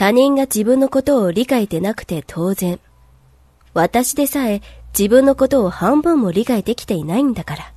他人が自分のことを理解でなくて当然。私でさえ自分のことを半分も理解できていないんだから。